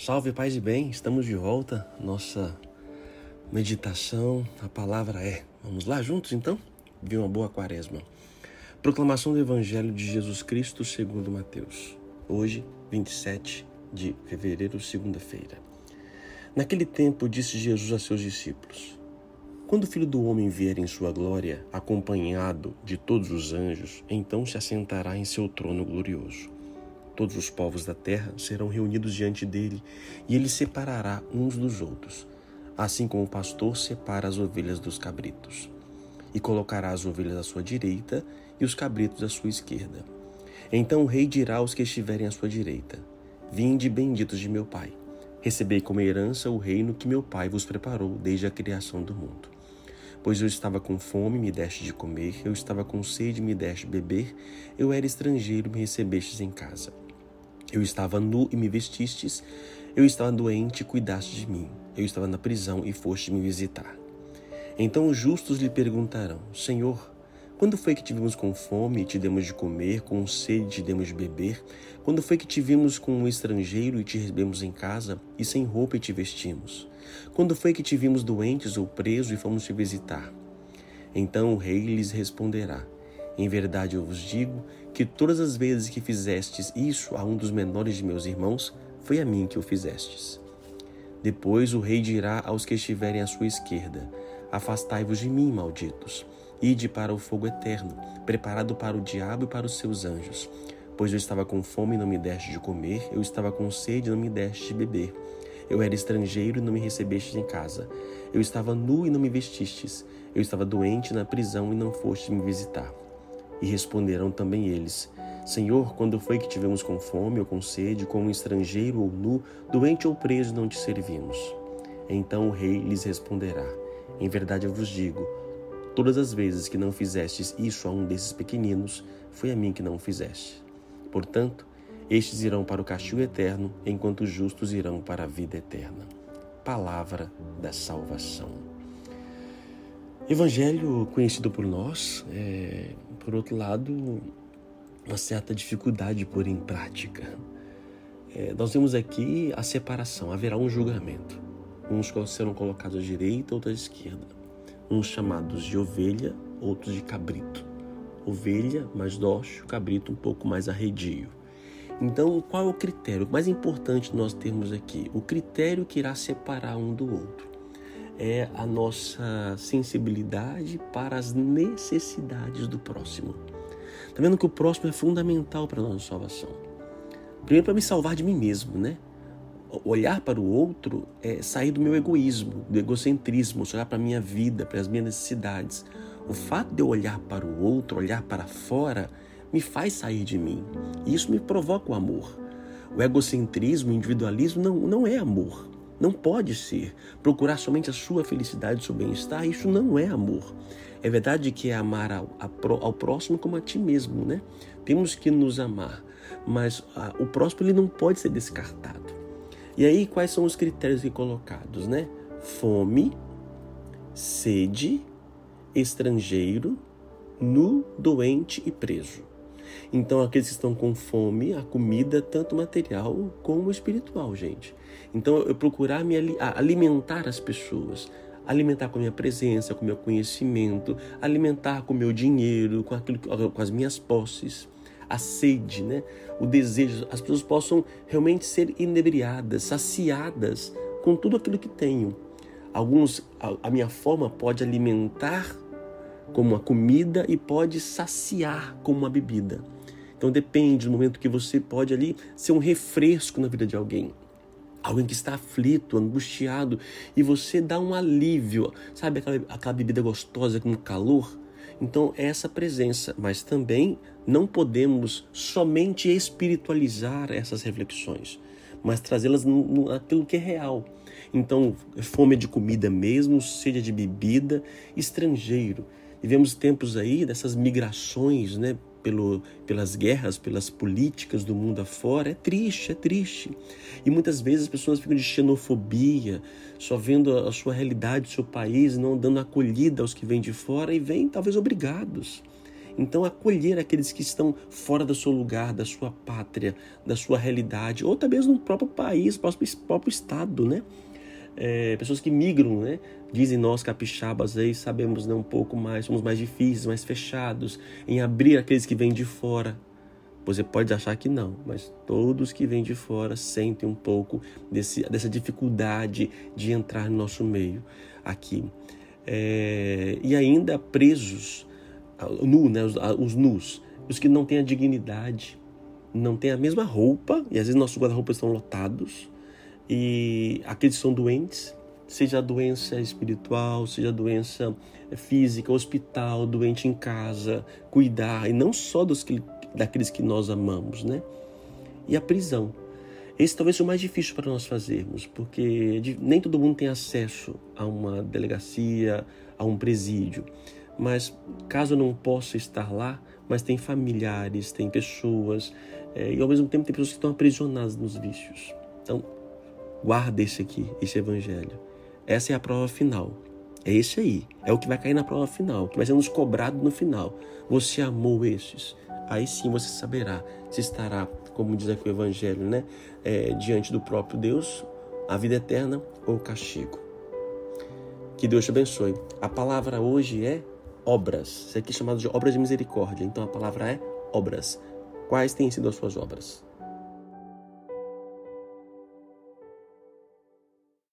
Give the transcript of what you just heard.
Salve, paz e bem, estamos de volta. Nossa meditação, a palavra é. Vamos lá juntos então? Viu uma boa quaresma. Proclamação do Evangelho de Jesus Cristo segundo Mateus. Hoje, 27 de fevereiro, segunda-feira. Naquele tempo disse Jesus a seus discípulos: Quando o Filho do homem vier em sua glória, acompanhado de todos os anjos, então se assentará em seu trono glorioso. Todos os povos da terra serão reunidos diante dele, e ele separará uns dos outros, assim como o pastor separa as ovelhas dos cabritos. E colocará as ovelhas à sua direita e os cabritos à sua esquerda. Então o rei dirá aos que estiverem à sua direita: Vinde, benditos de meu Pai. Recebei como herança o reino que meu Pai vos preparou desde a criação do mundo. Pois eu estava com fome, me deste de comer, eu estava com sede, me deste de beber, eu era estrangeiro, me recebestes em casa. Eu estava nu e me vestistes, eu estava doente e cuidaste de mim, eu estava na prisão e foste me visitar. Então os justos lhe perguntarão: Senhor, quando foi que te vimos com fome e te demos de comer, com sede e te demos de beber? Quando foi que te vimos com um estrangeiro e te recebemos em casa, e sem roupa e te vestimos? Quando foi que te vimos doentes ou preso e fomos te visitar? Então o rei lhes responderá: em verdade eu vos digo que todas as vezes que fizestes isso a um dos menores de meus irmãos, foi a mim que o fizestes. Depois o rei dirá aos que estiverem à sua esquerda: Afastai-vos de mim, malditos. Ide para o fogo eterno, preparado para o diabo e para os seus anjos. Pois eu estava com fome e não me deste de comer, eu estava com sede e não me deste de beber. Eu era estrangeiro e não me recebestes em casa. Eu estava nu e não me vestistes. Eu estava doente na prisão e não foste me visitar. E responderão também eles: Senhor, quando foi que tivemos com fome ou com sede, como estrangeiro ou nu, doente ou preso, não te servimos? Então o rei lhes responderá: Em verdade eu vos digo, todas as vezes que não fizestes isso a um desses pequeninos, foi a mim que não o fizeste. Portanto, estes irão para o castigo eterno, enquanto os justos irão para a vida eterna. Palavra da salvação. Evangelho conhecido por nós, é, por outro lado, uma certa dificuldade de pôr em prática. É, nós vemos aqui a separação, haverá um julgamento. Uns serão colocados à direita, outros à esquerda. Uns chamados de ovelha, outros de cabrito. Ovelha mais dócil, cabrito um pouco mais arredio. Então, qual é o critério? O mais importante nós temos aqui, o critério que irá separar um do outro é a nossa sensibilidade para as necessidades do próximo. Está vendo que o próximo é fundamental para a nossa salvação. Primeiro, para me salvar de mim mesmo, né? Olhar para o outro é sair do meu egoísmo, do egocentrismo, olhar para a minha vida, para as minhas necessidades. O fato de eu olhar para o outro, olhar para fora, me faz sair de mim. E isso me provoca o amor. O egocentrismo, o individualismo não, não é amor. Não pode ser. Procurar somente a sua felicidade, o seu bem-estar, isso não é amor. É verdade que é amar ao, ao, próximo como a ti mesmo, né? Temos que nos amar, mas a, o próximo ele não pode ser descartado. E aí, quais são os critérios aqui colocados, né? Fome, sede, estrangeiro, nu, doente e preso. Então, aqueles que estão com fome, a comida, tanto material como espiritual, gente. Então, eu procurar me alimentar as pessoas, alimentar com a minha presença, com o meu conhecimento, alimentar com o meu dinheiro, com, aquilo, com as minhas posses. A sede, né? o desejo, as pessoas possam realmente ser inebriadas, saciadas com tudo aquilo que tenho. Alguns, a, a minha forma pode alimentar como uma comida e pode saciar como uma bebida. Então depende do momento que você pode ali ser um refresco na vida de alguém. Alguém que está aflito, angustiado, e você dá um alívio, sabe aquela, aquela bebida gostosa com calor? Então, é essa presença, mas também não podemos somente espiritualizar essas reflexões, mas trazê-las naquilo que é real. Então, fome de comida mesmo, sede de bebida, estrangeiro. Vivemos tempos aí dessas migrações, né? Pelo, pelas guerras, pelas políticas do mundo afora, é triste, é triste. E muitas vezes as pessoas ficam de xenofobia, só vendo a sua realidade, o seu país, não dando acolhida aos que vêm de fora e vêm talvez obrigados. Então, acolher aqueles que estão fora do seu lugar, da sua pátria, da sua realidade, ou mesmo no próprio país, próprio, próprio estado, né? É, pessoas que migram, né? Dizem nós capixabas aí, sabemos né, um pouco mais, somos mais difíceis, mais fechados em abrir aqueles que vêm de fora. Você pode achar que não, mas todos que vêm de fora sentem um pouco desse, dessa dificuldade de entrar no nosso meio aqui. É, e ainda presos, nu, né, os, os nus, os que não têm a dignidade, não têm a mesma roupa, e às vezes nossos guarda-roupas estão lotados, e aqueles que são doentes, seja doença espiritual, seja doença física, hospital, doente em casa, cuidar, e não só dos que daqueles que nós amamos, né? E a prisão. Esse talvez seja o mais difícil para nós fazermos, porque nem todo mundo tem acesso a uma delegacia, a um presídio. Mas caso não possa estar lá, mas tem familiares, tem pessoas, é, e ao mesmo tempo tem pessoas que estão aprisionadas nos vícios. Então, guarda esse aqui, esse evangelho. Essa é a prova final. É esse aí. É o que vai cair na prova final, que vai ser nos cobrado no final. Você amou esses aí sim você saberá se estará, como diz aqui o Evangelho, né, é, diante do próprio Deus, a vida eterna ou o castigo. Que Deus te abençoe. A palavra hoje é obras. Isso aqui é chamado de obras de misericórdia. Então a palavra é obras. Quais têm sido as suas obras?